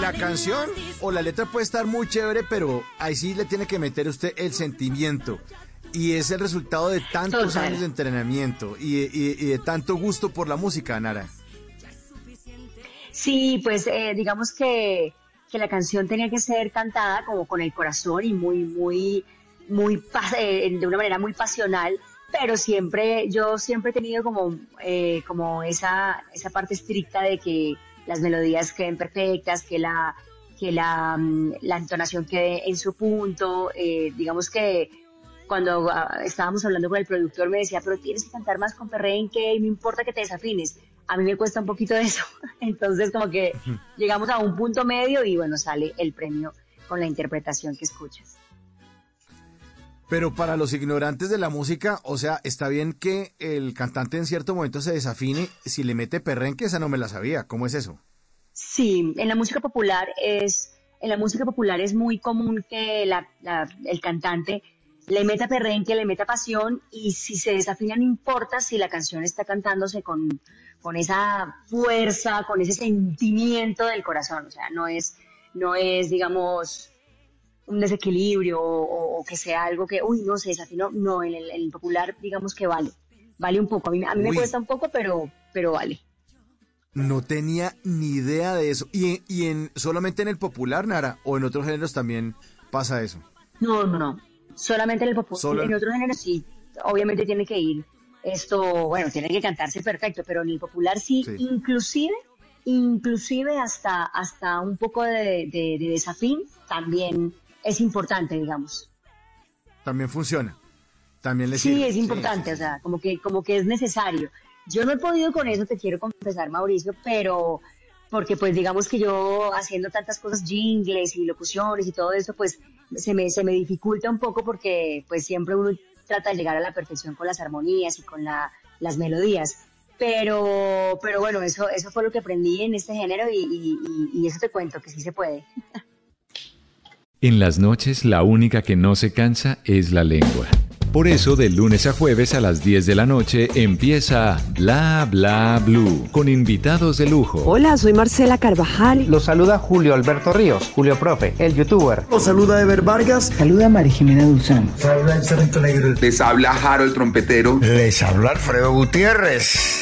la canción o la letra puede estar muy chévere, pero ahí sí le tiene que meter usted el sentimiento. Y es el resultado de tantos años de entrenamiento y, de tanto gusto por la música, Nara. Sí, pues eh, digamos que, que, la canción tenía que ser cantada como con el corazón y muy, muy, muy, eh, de una manera muy pasional, pero siempre, yo siempre he tenido como, eh, como esa, esa parte estricta de que las melodías queden perfectas, que la, que la, mm, la entonación quede en su punto, digamos que cuando ah, estábamos hablando con el productor me decía, pero tienes que cantar más con perrenque y no importa que te desafines. A mí me cuesta un poquito de eso. Entonces como que llegamos a un punto medio y bueno, sale el premio con la interpretación que escuchas. Pero para los ignorantes de la música, o sea, está bien que el cantante en cierto momento se desafine si le mete perrenque, esa no me la sabía. ¿Cómo es eso? Sí, en la música popular es, en la música popular es muy común que el cantante le meta perrenque, le meta pasión y si se desafina no importa si la canción está cantándose con, con esa fuerza, con ese sentimiento del corazón, o sea, no es, no es, digamos, un desequilibrio o, que sea algo que, uy, no se desafinó, no, en el, popular digamos que vale, vale un poco, a mí, a mí me cuesta un poco, pero, pero vale. No tenía ni idea de eso. ¿Y, y en solamente en el popular, Nara, o en otros géneros también pasa eso? No, no, no. Solamente en el popular. En otros géneros sí, obviamente tiene que ir esto, bueno, tiene que cantarse perfecto, pero en el popular sí, inclusive, inclusive hasta, hasta un poco de, desafín también es importante, digamos. También funciona. También le Sí, es importante, o sea, como que, como que es necesario. Yo no he podido con eso, te quiero confesar, Mauricio, pero porque pues digamos que yo haciendo tantas cosas, jingles y locuciones y todo eso, pues se me, se me dificulta un poco porque pues siempre uno trata de llegar a la perfección con las armonías y con la, las melodías. Pero, pero bueno, eso, eso fue lo que aprendí en este género y, y eso te cuento, que sí se puede. En las noches la única que no se cansa es la lengua. Por eso, de lunes a jueves a las 10 de la noche empieza Bla Bla Blue con invitados de lujo. Hola, soy Marcela Carvajal. Los saluda Julio Alberto Ríos, Julio Profe, el youtuber. Los saluda Ever Vargas. Saluda María Jimena Dulzán. Habla el Negro. Les habla Jaro el trompetero. Les habla Alfredo Gutiérrez.